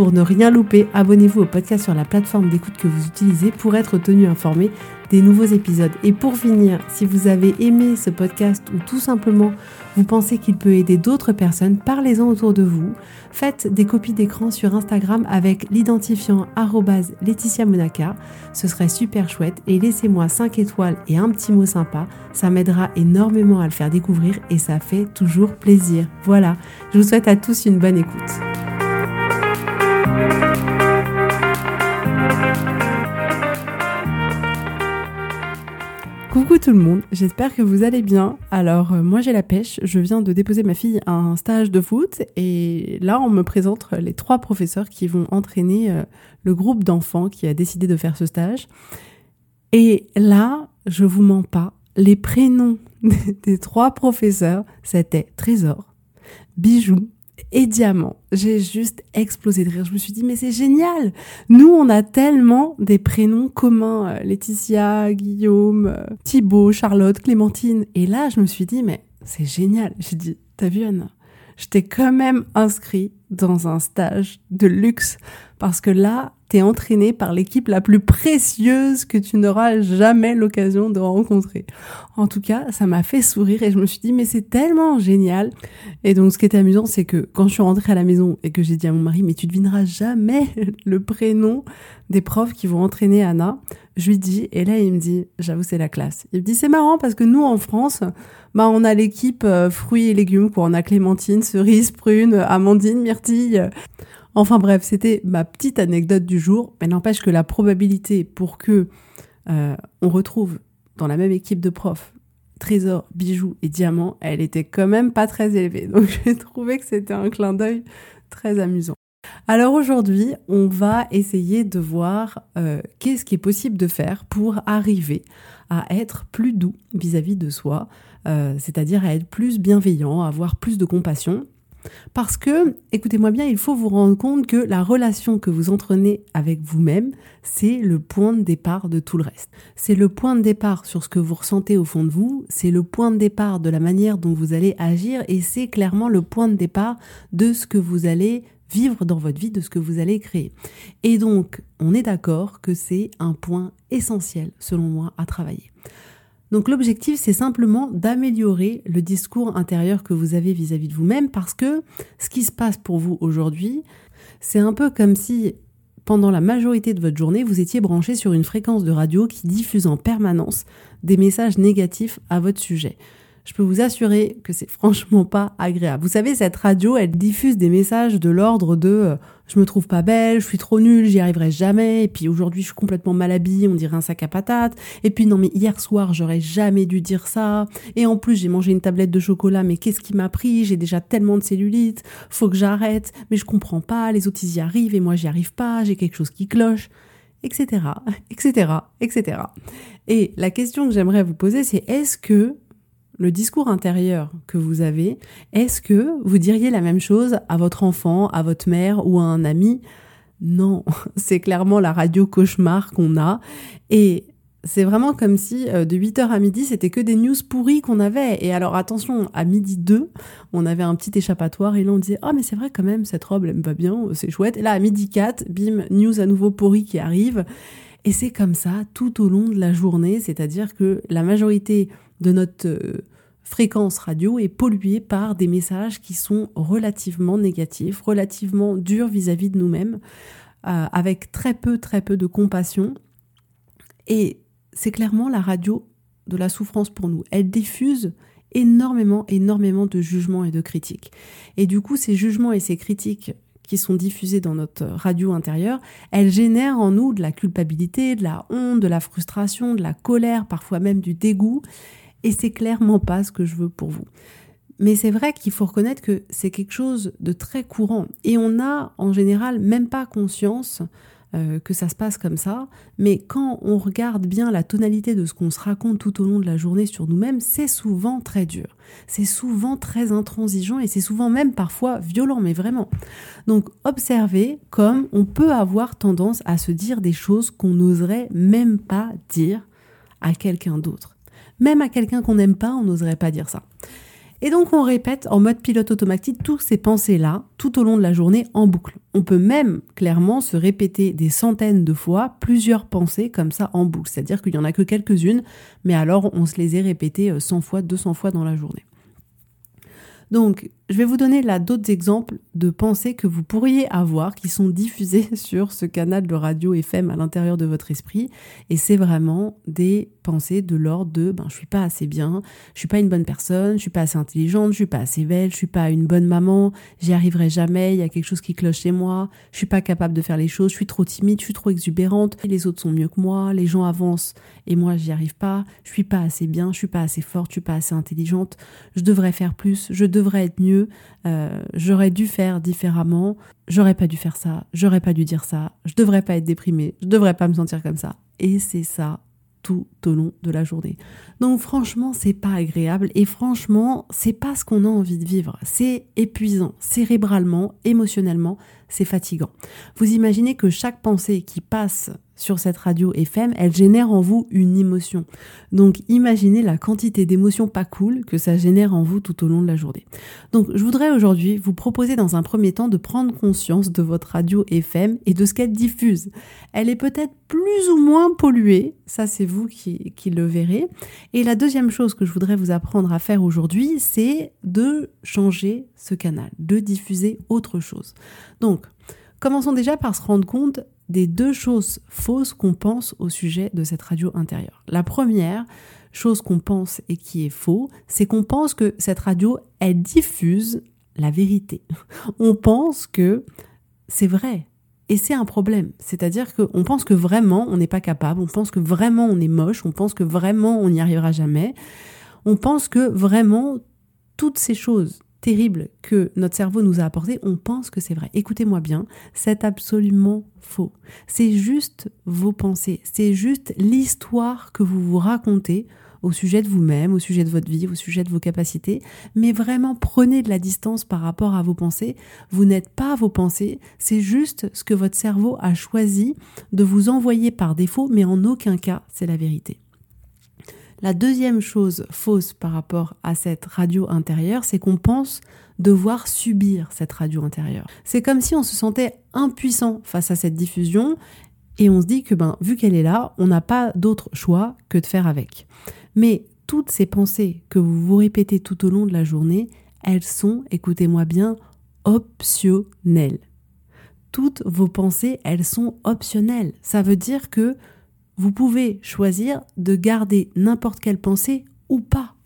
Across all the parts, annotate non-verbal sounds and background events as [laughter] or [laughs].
Pour ne rien louper, abonnez-vous au podcast sur la plateforme d'écoute que vous utilisez pour être tenu informé des nouveaux épisodes. Et pour finir, si vous avez aimé ce podcast ou tout simplement vous pensez qu'il peut aider d'autres personnes, parlez-en autour de vous. Faites des copies d'écran sur Instagram avec l'identifiant Laetitia Monaca. Ce serait super chouette et laissez-moi 5 étoiles et un petit mot sympa. Ça m'aidera énormément à le faire découvrir et ça fait toujours plaisir. Voilà, je vous souhaite à tous une bonne écoute. Coucou tout le monde, j'espère que vous allez bien. Alors euh, moi j'ai la pêche, je viens de déposer ma fille à un stage de foot et là on me présente les trois professeurs qui vont entraîner euh, le groupe d'enfants qui a décidé de faire ce stage. Et là, je vous mens pas, les prénoms [laughs] des trois professeurs, c'était Trésor, Bijou et diamant. J'ai juste explosé de rire. Je me suis dit, mais c'est génial. Nous, on a tellement des prénoms communs. Euh, Laetitia, Guillaume, euh, Thibaut, Charlotte, Clémentine. Et là, je me suis dit, mais c'est génial. J'ai dit, t'as vu Anna? Je t'ai quand même inscrit dans un stage de luxe parce que là, t'es entraîné par l'équipe la plus précieuse que tu n'auras jamais l'occasion de rencontrer. En tout cas, ça m'a fait sourire et je me suis dit, mais c'est tellement génial. Et donc, ce qui était amusant, c'est que quand je suis rentrée à la maison et que j'ai dit à mon mari, mais tu devineras jamais le prénom des profs qui vont entraîner Anna, je lui dis, et là, il me dit, j'avoue, c'est la classe. Il me dit, c'est marrant parce que nous, en France, bah, on a l'équipe euh, fruits et légumes, quoi. On a clémentine, cerise, prune, amandine, myrtille. Enfin bref, c'était ma petite anecdote du jour, mais n'empêche que la probabilité pour que euh, on retrouve dans la même équipe de profs trésor, bijoux et diamants, elle était quand même pas très élevée. Donc [laughs] j'ai trouvé que c'était un clin d'œil très amusant. Alors aujourd'hui, on va essayer de voir euh, qu'est-ce qui est possible de faire pour arriver à être plus doux vis-à-vis de soi, euh, c'est-à-dire à être plus bienveillant, à avoir plus de compassion parce que, écoutez-moi bien, il faut vous rendre compte que la relation que vous entraînez avec vous-même, c'est le point de départ de tout le reste. C'est le point de départ sur ce que vous ressentez au fond de vous, c'est le point de départ de la manière dont vous allez agir et c'est clairement le point de départ de ce que vous allez vivre dans votre vie, de ce que vous allez créer. Et donc, on est d'accord que c'est un point essentiel, selon moi, à travailler. Donc l'objectif, c'est simplement d'améliorer le discours intérieur que vous avez vis-à-vis de vous-même parce que ce qui se passe pour vous aujourd'hui, c'est un peu comme si pendant la majorité de votre journée, vous étiez branché sur une fréquence de radio qui diffuse en permanence des messages négatifs à votre sujet je peux vous assurer que c'est franchement pas agréable. Vous savez, cette radio, elle diffuse des messages de l'ordre de euh, je me trouve pas belle, je suis trop nulle, j'y arriverai jamais, et puis aujourd'hui je suis complètement mal habillée, on dirait un sac à patates, et puis non mais hier soir j'aurais jamais dû dire ça, et en plus j'ai mangé une tablette de chocolat, mais qu'est-ce qui m'a pris, j'ai déjà tellement de cellulite, faut que j'arrête, mais je comprends pas, les autres ils y arrivent et moi j'y arrive pas, j'ai quelque chose qui cloche etc., etc., etc. Et la question que j'aimerais vous poser, c'est est-ce que le discours intérieur que vous avez, est-ce que vous diriez la même chose à votre enfant, à votre mère ou à un ami? Non, [laughs] c'est clairement la radio cauchemar qu'on a. Et c'est vraiment comme si euh, de 8h à midi, c'était que des news pourries qu'on avait. Et alors attention, à midi 2, on avait un petit échappatoire et là on disait "Oh mais c'est vrai quand même cette robe elle me va bien, c'est chouette." Et là à midi 4, bim, news à nouveau pourries qui arrive. Et c'est comme ça tout au long de la journée, c'est-à-dire que la majorité de notre euh, fréquence radio est polluée par des messages qui sont relativement négatifs, relativement durs vis-à-vis de nous-mêmes, euh, avec très peu, très peu de compassion. Et c'est clairement la radio de la souffrance pour nous. Elle diffuse énormément, énormément de jugements et de critiques. Et du coup, ces jugements et ces critiques qui sont diffusés dans notre radio intérieure, elles génèrent en nous de la culpabilité, de la honte, de la frustration, de la colère, parfois même du dégoût. Et c'est clairement pas ce que je veux pour vous. Mais c'est vrai qu'il faut reconnaître que c'est quelque chose de très courant. Et on n'a en général même pas conscience euh, que ça se passe comme ça, mais quand on regarde bien la tonalité de ce qu'on se raconte tout au long de la journée sur nous-mêmes, c'est souvent très dur, c'est souvent très intransigeant et c'est souvent même parfois violent, mais vraiment. Donc observez comme on peut avoir tendance à se dire des choses qu'on n'oserait même pas dire à quelqu'un d'autre. Même à quelqu'un qu'on n'aime pas, on n'oserait pas dire ça. Et donc on répète en mode pilote automatique toutes ces pensées-là tout au long de la journée en boucle. On peut même clairement se répéter des centaines de fois plusieurs pensées comme ça en boucle. C'est-à-dire qu'il n'y en a que quelques-unes, mais alors on se les est répétées 100 euh, fois, 200 fois dans la journée. Donc, je vais vous donner là d'autres exemples de pensées que vous pourriez avoir qui sont diffusées sur ce canal de radio FM à l'intérieur de votre esprit. Et c'est vraiment des pensées de l'ordre de ben, je suis pas assez bien, je suis pas une bonne personne, je suis pas assez intelligente, je suis pas assez belle, je suis pas une bonne maman, j'y arriverai jamais, il y a quelque chose qui cloche chez moi, je suis pas capable de faire les choses, je suis trop timide, je suis trop exubérante, les autres sont mieux que moi, les gens avancent et moi j'y arrive pas, je suis pas assez bien, je suis pas assez forte, je suis pas assez intelligente, je devrais faire plus, je devrais être mieux, euh, j'aurais dû faire différemment, j'aurais pas dû faire ça, j'aurais pas dû dire ça, je devrais pas être déprimée, je devrais pas me sentir comme ça. Et c'est ça tout au long de la journée. Donc franchement, c'est pas agréable et franchement, c'est pas ce qu'on a envie de vivre. C'est épuisant, cérébralement, émotionnellement, c'est fatigant. Vous imaginez que chaque pensée qui passe sur cette radio FM, elle génère en vous une émotion. Donc imaginez la quantité d'émotions pas cool que ça génère en vous tout au long de la journée. Donc je voudrais aujourd'hui vous proposer dans un premier temps de prendre conscience de votre radio FM et de ce qu'elle diffuse. Elle est peut-être plus ou moins polluée, ça c'est vous qui, qui le verrez. Et la deuxième chose que je voudrais vous apprendre à faire aujourd'hui, c'est de changer ce canal, de diffuser autre chose. Donc, commençons déjà par se rendre compte des deux choses fausses qu'on pense au sujet de cette radio intérieure. La première chose qu'on pense et qui est faux, c'est qu'on pense que cette radio, elle diffuse la vérité. [laughs] On pense que c'est vrai. Et c'est un problème. C'est-à-dire qu'on pense que vraiment on n'est pas capable, on pense que vraiment on est moche, on pense que vraiment on n'y arrivera jamais. On pense que vraiment toutes ces choses terrible que notre cerveau nous a apporté, on pense que c'est vrai. Écoutez-moi bien, c'est absolument faux. C'est juste vos pensées, c'est juste l'histoire que vous vous racontez au sujet de vous-même, au sujet de votre vie, au sujet de vos capacités, mais vraiment prenez de la distance par rapport à vos pensées. Vous n'êtes pas vos pensées, c'est juste ce que votre cerveau a choisi de vous envoyer par défaut, mais en aucun cas c'est la vérité. La deuxième chose fausse par rapport à cette radio intérieure, c'est qu'on pense devoir subir cette radio intérieure. C'est comme si on se sentait impuissant face à cette diffusion et on se dit que ben vu qu'elle est là, on n'a pas d'autre choix que de faire avec. Mais toutes ces pensées que vous vous répétez tout au long de la journée, elles sont, écoutez-moi bien, optionnelles. Toutes vos pensées, elles sont optionnelles. Ça veut dire que vous pouvez choisir de garder n'importe quelle pensée ou pas.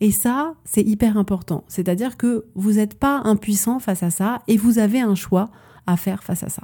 Et ça, c'est hyper important. C'est-à-dire que vous n'êtes pas impuissant face à ça et vous avez un choix à faire face à ça.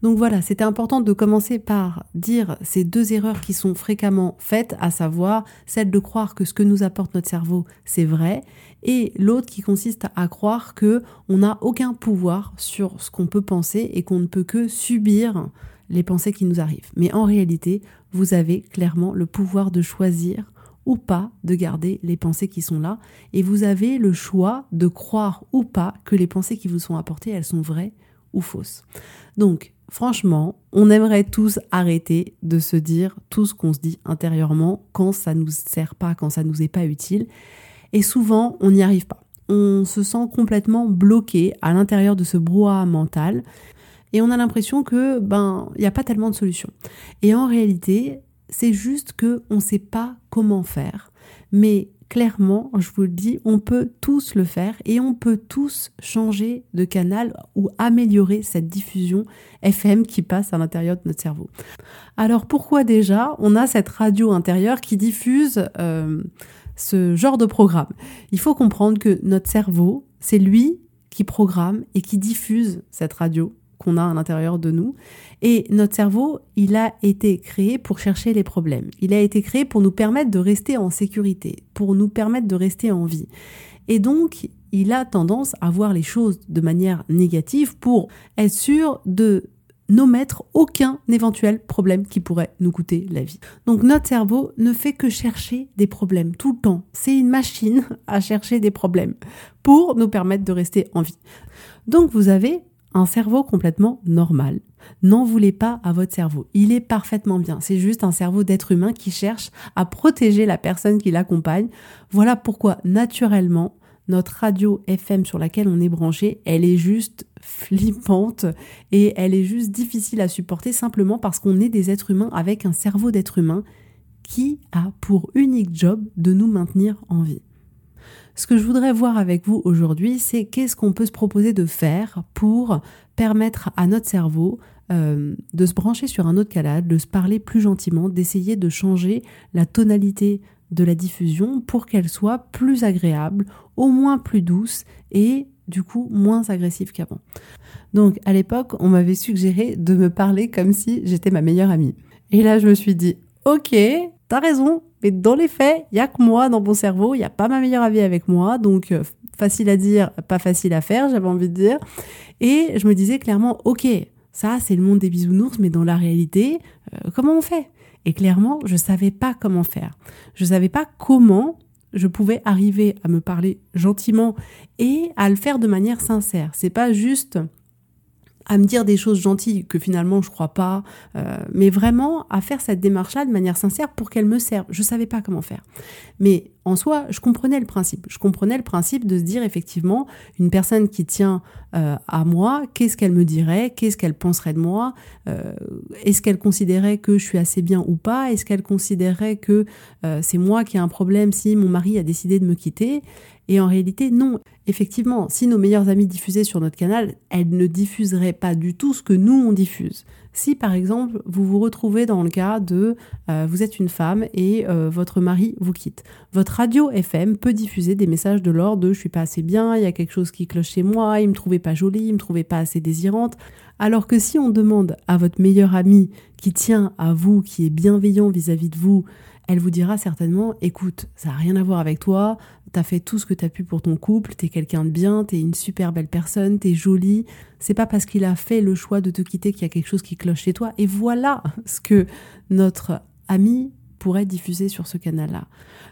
Donc voilà, c'était important de commencer par dire ces deux erreurs qui sont fréquemment faites, à savoir celle de croire que ce que nous apporte notre cerveau, c'est vrai, et l'autre qui consiste à croire que on n'a aucun pouvoir sur ce qu'on peut penser et qu'on ne peut que subir les pensées qui nous arrivent. Mais en réalité, vous avez clairement le pouvoir de choisir ou pas de garder les pensées qui sont là. Et vous avez le choix de croire ou pas que les pensées qui vous sont apportées, elles sont vraies ou fausses. Donc, franchement, on aimerait tous arrêter de se dire tout ce qu'on se dit intérieurement quand ça nous sert pas, quand ça nous est pas utile. Et souvent, on n'y arrive pas. On se sent complètement bloqué à l'intérieur de ce brouhaha mental et on a l'impression que ben il n'y a pas tellement de solutions. Et en réalité, c'est juste que on ne sait pas comment faire. Mais clairement, je vous le dis, on peut tous le faire et on peut tous changer de canal ou améliorer cette diffusion FM qui passe à l'intérieur de notre cerveau. Alors pourquoi déjà on a cette radio intérieure qui diffuse euh, ce genre de programme? Il faut comprendre que notre cerveau, c'est lui qui programme et qui diffuse cette radio qu'on a à l'intérieur de nous. Et notre cerveau, il a été créé pour chercher les problèmes. Il a été créé pour nous permettre de rester en sécurité, pour nous permettre de rester en vie. Et donc, il a tendance à voir les choses de manière négative pour être sûr de n'omettre aucun éventuel problème qui pourrait nous coûter la vie. Donc notre cerveau ne fait que chercher des problèmes tout le temps. C'est une machine [laughs] à chercher des problèmes pour nous permettre de rester en vie. Donc vous avez un cerveau complètement normal. N'en voulez pas à votre cerveau. Il est parfaitement bien. C'est juste un cerveau d'être humain qui cherche à protéger la personne qui l'accompagne. Voilà pourquoi, naturellement, notre radio FM sur laquelle on est branché, elle est juste flippante et elle est juste difficile à supporter simplement parce qu'on est des êtres humains avec un cerveau d'être humain qui a pour unique job de nous maintenir en vie. Ce que je voudrais voir avec vous aujourd'hui, c'est qu'est-ce qu'on peut se proposer de faire pour permettre à notre cerveau euh, de se brancher sur un autre canal, de se parler plus gentiment, d'essayer de changer la tonalité de la diffusion pour qu'elle soit plus agréable, au moins plus douce et du coup moins agressive qu'avant. Donc à l'époque, on m'avait suggéré de me parler comme si j'étais ma meilleure amie. Et là, je me suis dit, ok, t'as raison, mais dans les faits, il y a que moi dans mon cerveau, il n'y a pas ma meilleure amie avec moi, donc euh, facile à dire, pas facile à faire, j'avais envie de dire. Et je me disais clairement, ok, ça c'est le monde des bisounours, mais dans la réalité, euh, comment on fait? Et clairement, je savais pas comment faire. Je savais pas comment je pouvais arriver à me parler gentiment et à le faire de manière sincère. C'est pas juste à me dire des choses gentilles que finalement je crois pas, euh, mais vraiment à faire cette démarche-là de manière sincère pour qu'elle me serve. Je savais pas comment faire, mais en soi, je comprenais le principe. Je comprenais le principe de se dire effectivement, une personne qui tient euh, à moi, qu'est-ce qu'elle me dirait, qu'est-ce qu'elle penserait de moi, euh, est-ce qu'elle considérait que je suis assez bien ou pas, est-ce qu'elle considérait que c'est moi qui ai un problème si mon mari a décidé de me quitter, et en réalité, non. Effectivement, si nos meilleures amies diffusaient sur notre canal, elles ne diffuseraient pas du tout ce que nous, on diffuse. Si par exemple, vous vous retrouvez dans le cas de euh, vous êtes une femme et euh, votre mari vous quitte, votre radio FM peut diffuser des messages de l'ordre de je suis pas assez bien, il y a quelque chose qui cloche chez moi, il me trouvait pas jolie, il me trouvait pas assez désirante. Alors que si on demande à votre meilleure amie qui tient à vous, qui est bienveillant vis-à-vis -vis de vous, elle vous dira certainement écoute, ça n'a rien à voir avec toi, t'as fait tout ce que t'as pu pour ton couple, t'es quelqu'un de bien, t'es une super belle personne, t'es jolie. C'est pas parce qu'il a fait le choix de te quitter qu'il y a quelque chose qui cloche chez toi. Et voilà ce que notre ami pourrait diffuser sur ce canal-là.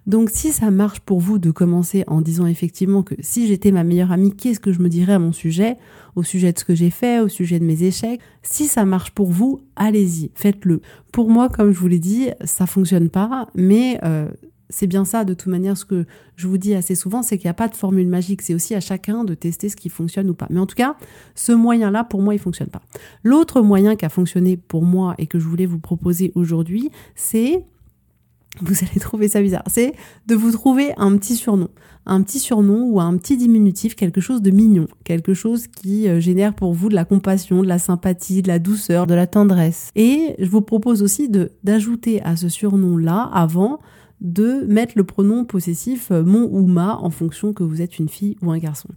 Donc si ça marche pour vous de commencer en disant effectivement que si j'étais ma meilleure amie, qu'est-ce que je me dirais à mon sujet, au sujet de ce que j'ai fait, au sujet de mes échecs, si ça marche pour vous, allez-y, faites-le. Pour moi, comme je vous l'ai dit, ça fonctionne pas, mais euh, c'est bien ça, de toute manière, ce que je vous dis assez souvent, c'est qu'il n'y a pas de formule magique. C'est aussi à chacun de tester ce qui fonctionne ou pas. Mais en tout cas, ce moyen-là, pour moi, il fonctionne pas. L'autre moyen qui a fonctionné pour moi et que je voulais vous proposer aujourd'hui, c'est, vous allez trouver ça bizarre, c'est de vous trouver un petit surnom. Un petit surnom ou un petit diminutif, quelque chose de mignon, quelque chose qui euh, génère pour vous de la compassion, de la sympathie, de la douceur, de la tendresse. Et je vous propose aussi de d'ajouter à ce surnom-là, avant, de mettre le pronom possessif euh, mon ou ma en fonction que vous êtes une fille ou un garçon.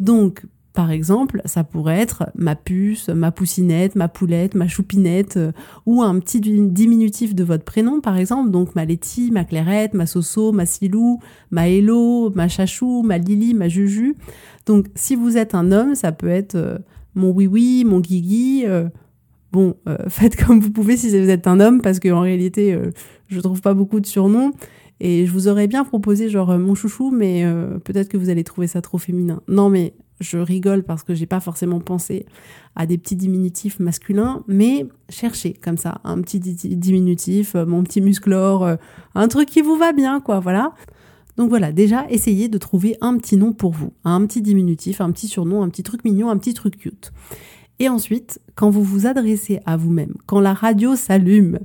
Donc, par exemple, ça pourrait être ma puce, ma poussinette, ma poulette, ma choupinette, euh, ou un petit diminutif de votre prénom, par exemple. Donc ma Letty, ma Clairette, ma Soso, ma Silou, ma Hello, ma Chachou, ma Lily, ma Juju. Donc si vous êtes un homme, ça peut être euh, mon oui-oui, mon guigui. bon, [laughs] faites comme vous pouvez si vous êtes un homme, parce qu'en réalité, je trouve pas beaucoup de surnoms. Et je vous aurais bien proposé genre euh, mon chouchou, mais euh, peut-être que vous allez trouver ça trop féminin. Non, mais je rigole parce que j'ai pas forcément pensé à des petits diminutifs masculins, mais cherchez comme ça un petit diminutif, euh, mon petit musclore, un truc qui vous va bien, quoi, voilà. Donc voilà, déjà essayez de trouver un petit nom pour vous, un petit diminutif, un petit surnom, un petit truc mignon, un petit truc cute. Et ensuite, quand vous vous adressez à vous-même, quand la radio s'allume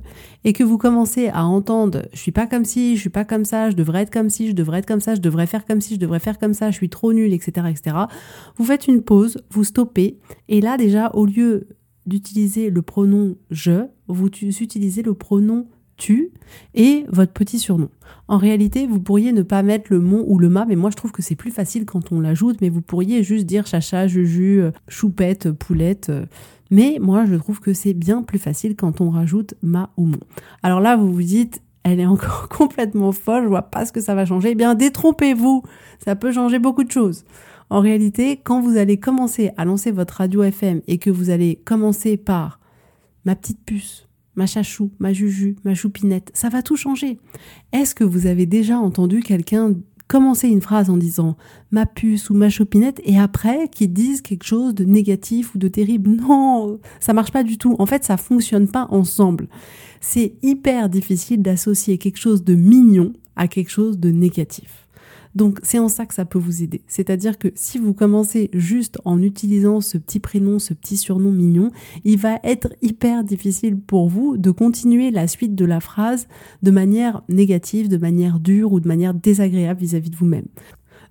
et que vous commencez à entendre je suis pas comme ci, je suis pas comme ça, je devrais être comme ci, je devrais être comme ça, je devrais faire comme ci, je devrais faire comme ça, je suis trop nul, etc., etc. Vous faites une pause, vous stoppez et là déjà au lieu d'utiliser le pronom je, vous utilisez le pronom et votre petit surnom. En réalité, vous pourriez ne pas mettre le mon ou le ma, mais moi je trouve que c'est plus facile quand on l'ajoute, mais vous pourriez juste dire chacha, juju, euh, choupette, poulette. Euh. Mais moi je trouve que c'est bien plus facile quand on rajoute ma ou mon. Alors là, vous vous dites, elle est encore [laughs] complètement folle, je vois pas ce que ça va changer. Eh bien, détrompez-vous, ça peut changer beaucoup de choses. En réalité, quand vous allez commencer à lancer votre radio FM et que vous allez commencer par ma petite puce, ma chachou, ma juju, ma choupinette, ça va tout changer. Est-ce que vous avez déjà entendu quelqu'un commencer une phrase en disant ma puce ou ma choupinette et après qu'ils disent quelque chose de négatif ou de terrible? Non, ça marche pas du tout. En fait, ça fonctionne pas ensemble. C'est hyper difficile d'associer quelque chose de mignon à quelque chose de négatif. Donc c'est en ça que ça peut vous aider. C'est-à-dire que si vous commencez juste en utilisant ce petit prénom, ce petit surnom mignon, il va être hyper difficile pour vous de continuer la suite de la phrase de manière négative, de manière dure ou de manière désagréable vis-à-vis de vous-même.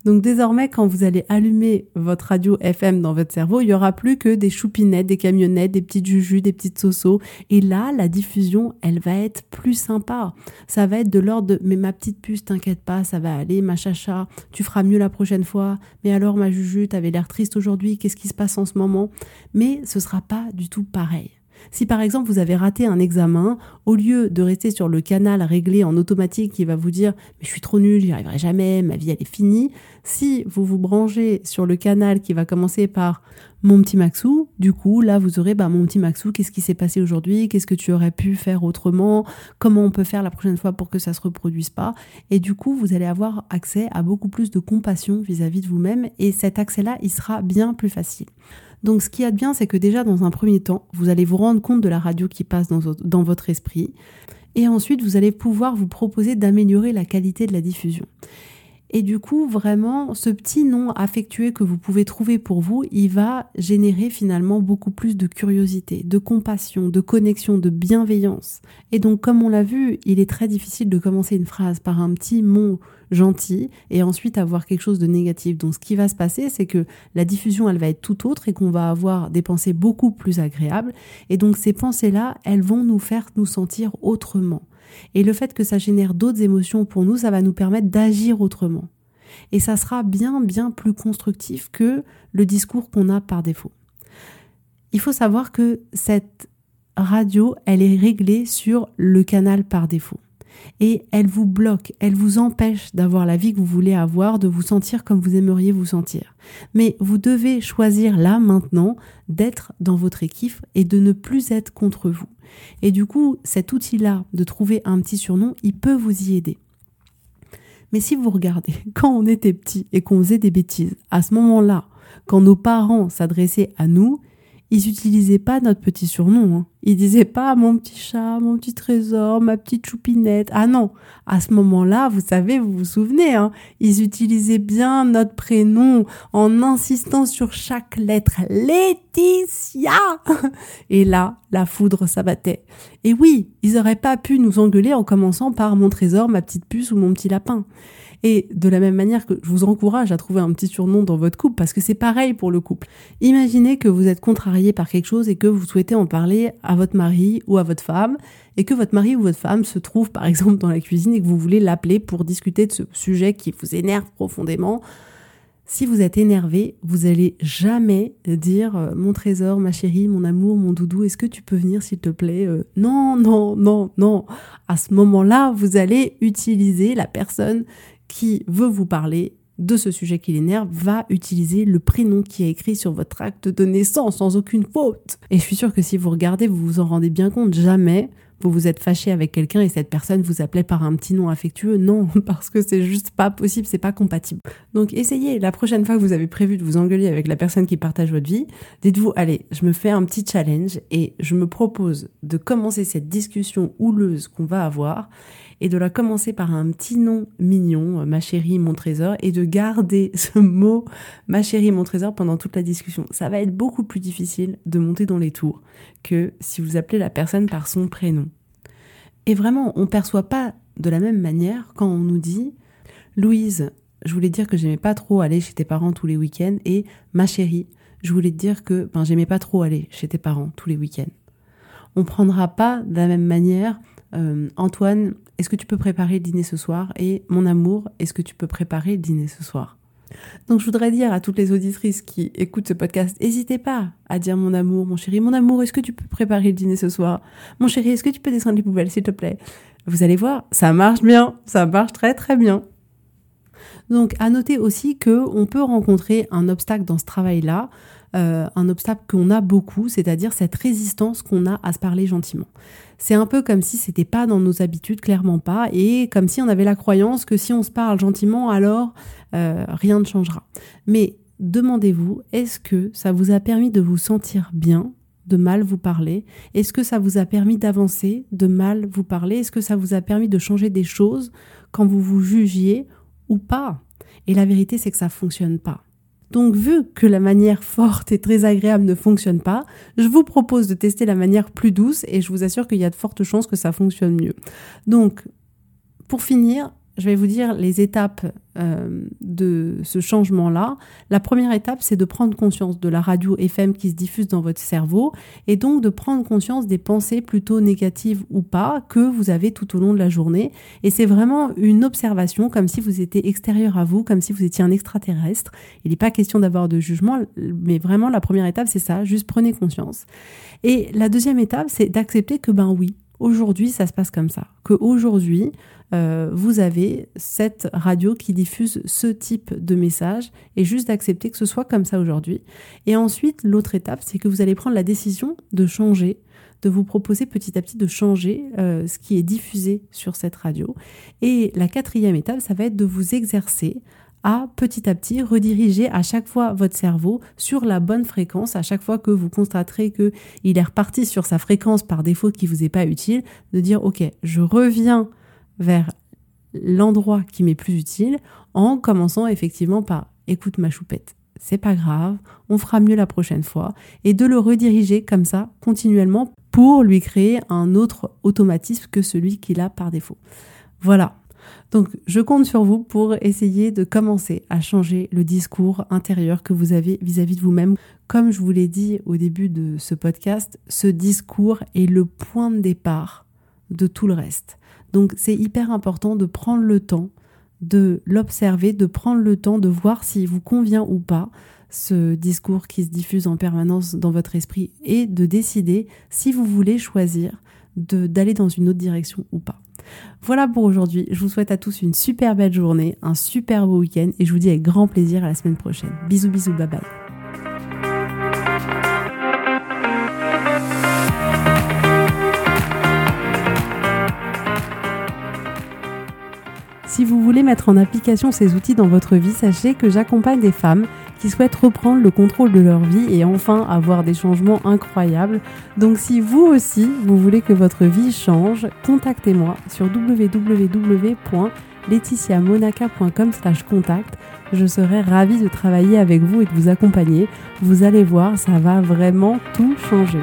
Donc désormais, quand vous allez allumer votre radio FM dans votre cerveau, il y aura plus que des choupinettes, des camionnettes, des petites jujus, des petites sosos. Et là, la diffusion, elle va être plus sympa. Ça va être de l'ordre de mais ma petite puce, t'inquiète pas, ça va aller, ma chacha, tu feras mieux la prochaine fois. Mais alors ma juju, t'avais l'air triste aujourd'hui, qu'est-ce qui se passe en ce moment? Mais ce sera pas du tout pareil. Si par exemple vous avez raté un examen, au lieu de rester sur le canal réglé en automatique qui va vous dire mais je suis trop nul, j'y arriverai jamais, ma vie elle est finie, si vous vous branchez sur le canal qui va commencer par mon petit Maxou, du coup là vous aurez bah, mon petit Maxou, qu'est-ce qui s'est passé aujourd'hui, qu'est-ce que tu aurais pu faire autrement, comment on peut faire la prochaine fois pour que ça se reproduise pas, et du coup vous allez avoir accès à beaucoup plus de compassion vis-à-vis -vis de vous-même et cet accès-là il sera bien plus facile. Donc ce qui est bien, c'est que déjà dans un premier temps, vous allez vous rendre compte de la radio qui passe dans, votre esprit. Et ensuite, vous allez pouvoir vous proposer d'améliorer la qualité de la diffusion. Et du coup, vraiment, ce petit nom affectueux que vous pouvez trouver pour vous, il va générer finalement beaucoup plus de curiosité, de compassion, de connexion, de bienveillance. Et donc, comme on l'a vu, il est très difficile de commencer une phrase par un petit mot gentil et ensuite avoir quelque chose de négatif. Donc, ce qui va se passer, c'est que la diffusion, elle va être tout autre et qu'on va avoir des pensées beaucoup plus agréables. Et donc, ces pensées-là, elles vont nous faire nous sentir autrement. Et le fait que ça génère d'autres émotions pour nous, ça va nous permettre d'agir autrement. Et ça sera bien, bien plus constructif que le discours qu'on a par défaut. Il faut savoir que cette radio, elle est réglée sur le canal par défaut et elle vous bloque, elle vous empêche d'avoir la vie que vous voulez avoir, de vous sentir comme vous aimeriez vous sentir. Mais vous devez choisir là maintenant d'être dans votre équipe et de ne plus être contre vous. Et du coup, cet outil-là de trouver un petit surnom, il peut vous y aider. Mais si vous regardez, [laughs] quand on était petit et qu'on faisait des bêtises, à ce moment-là, quand nos parents s'adressaient à nous, ils n'utilisaient pas notre petit surnom. Hein. Ils disaient pas mon petit chat, mon petit trésor, ma petite choupinette. Ah non, à ce moment-là, vous savez, vous vous souvenez, hein, ils utilisaient bien notre prénom en insistant sur chaque lettre. Laetitia Et là, la foudre s'abattait. Et oui, ils auraient pas pu nous engueuler en commençant par mon trésor, ma petite puce ou mon petit lapin. Et de la même manière que je vous encourage à trouver un petit surnom dans votre couple, parce que c'est pareil pour le couple. Imaginez que vous êtes contrarié par quelque chose et que vous souhaitez en parler à votre mari ou à votre femme, et que votre mari ou votre femme se trouve par exemple dans la cuisine et que vous voulez l'appeler pour discuter de ce sujet qui vous énerve profondément. Si vous êtes énervé, vous allez jamais dire euh, mon trésor, ma chérie, mon amour, mon doudou, est-ce que tu peux venir s'il te plaît euh, Non, non, non, non. À ce moment-là, vous allez utiliser la personne qui veut vous parler de ce sujet qui l'énerve va utiliser le prénom qui est écrit sur votre acte de naissance sans aucune faute. Et je suis sûre que si vous regardez, vous vous en rendez bien compte, jamais vous vous êtes fâché avec quelqu'un et cette personne vous appelait par un petit nom affectueux. Non, [laughs] parce que c'est juste pas possible, c'est pas compatible. Donc essayez, la prochaine fois que vous avez prévu de vous engueuler avec la personne qui partage votre vie, dites-vous, allez, je me fais un petit challenge et je me propose de commencer cette discussion houleuse qu'on va avoir et de la commencer par un petit nom mignon, ma chérie, mon trésor, et de garder [laughs] ce mot, ma chérie, mon trésor, pendant toute la discussion. Ça va être beaucoup plus difficile de monter dans les tours que si vous appelez la personne par son prénom. Et vraiment, on ne perçoit pas de la même manière quand on nous dit Louise, je voulais dire que j'aimais pas trop aller chez tes parents tous les week-ends, et ma chérie, je voulais te dire que ben, j'aimais pas trop aller chez tes parents tous les week-ends. On prendra pas de la même manière euh, Antoine, est-ce que tu peux préparer le dîner ce soir Et mon amour, est-ce que tu peux préparer le dîner ce soir? Donc je voudrais dire à toutes les auditrices qui écoutent ce podcast, n'hésitez pas à dire mon amour, mon chéri, mon amour, est-ce que tu peux préparer le dîner ce soir? Mon chéri, est-ce que tu peux descendre les poubelles, s'il te plaît? Vous allez voir, ça marche bien, ça marche très très bien. Donc à noter aussi que on peut rencontrer un obstacle dans ce travail-là euh, un obstacle qu'on a beaucoup, c'est-à-dire cette résistance qu'on a à se parler gentiment. C'est un peu comme si c'était pas dans nos habitudes, clairement pas, et comme si on avait la croyance que si on se parle gentiment, alors euh, rien ne changera. Mais demandez-vous, est-ce que ça vous a permis de vous sentir bien de mal vous parler? Est-ce que ça vous a permis d'avancer, de mal vous parler? Est-ce que ça vous a permis de changer des choses quand vous vous jugiez ou pas? Et la vérité, c'est que ça fonctionne pas. Donc, vu que la manière forte et très agréable ne fonctionne pas, je vous propose de tester la manière plus douce et je vous assure qu'il y a de fortes chances que ça fonctionne mieux. Donc, pour finir, je vais vous dire les étapes euh, de ce changement-là. La première étape, c'est de prendre conscience de la radio FM qui se diffuse dans votre cerveau et donc de prendre conscience des pensées plutôt négatives ou pas que vous avez tout au long de la journée. Et c'est vraiment une observation comme si vous étiez extérieur à vous, comme si vous étiez un extraterrestre. Il n'est pas question d'avoir de jugement, mais vraiment la première étape, c'est ça, juste prenez conscience. Et la deuxième étape, c'est d'accepter que ben oui, aujourd'hui ça se passe comme ça, aujourd'hui euh, vous avez cette radio qui diffuse ce type de message et juste d'accepter que ce soit comme ça aujourd'hui. Et ensuite, l'autre étape, c'est que vous allez prendre la décision de changer, de vous proposer petit à petit de changer euh, ce qui est diffusé sur cette radio. Et la quatrième étape, ça va être de vous exercer à petit à petit rediriger à chaque fois votre cerveau sur la bonne fréquence, à chaque fois que vous constaterez que il est reparti sur sa fréquence par défaut qui vous est pas utile, de dire ok, je reviens vers l'endroit qui m'est plus utile en commençant effectivement par écoute ma choupette, c'est pas grave, on fera mieux la prochaine fois et de le rediriger comme ça continuellement pour lui créer un autre automatisme que celui qu'il a par défaut. Voilà. Donc je compte sur vous pour essayer de commencer à changer le discours intérieur que vous avez vis-à-vis -vis de vous-même. Comme je vous l'ai dit au début de ce podcast, ce discours est le point de départ de tout le reste. Donc c'est hyper important de prendre le temps de l'observer, de prendre le temps de voir s'il vous convient ou pas ce discours qui se diffuse en permanence dans votre esprit et de décider si vous voulez choisir d'aller dans une autre direction ou pas. Voilà pour aujourd'hui. Je vous souhaite à tous une super belle journée, un super beau week-end et je vous dis avec grand plaisir à la semaine prochaine. Bisous bisous, bye bye. Si vous voulez mettre en application ces outils dans votre vie, sachez que j'accompagne des femmes qui souhaitent reprendre le contrôle de leur vie et enfin avoir des changements incroyables. Donc si vous aussi, vous voulez que votre vie change, contactez-moi sur www.laetitiamonaca.com contact. Je serai ravie de travailler avec vous et de vous accompagner. Vous allez voir, ça va vraiment tout changer.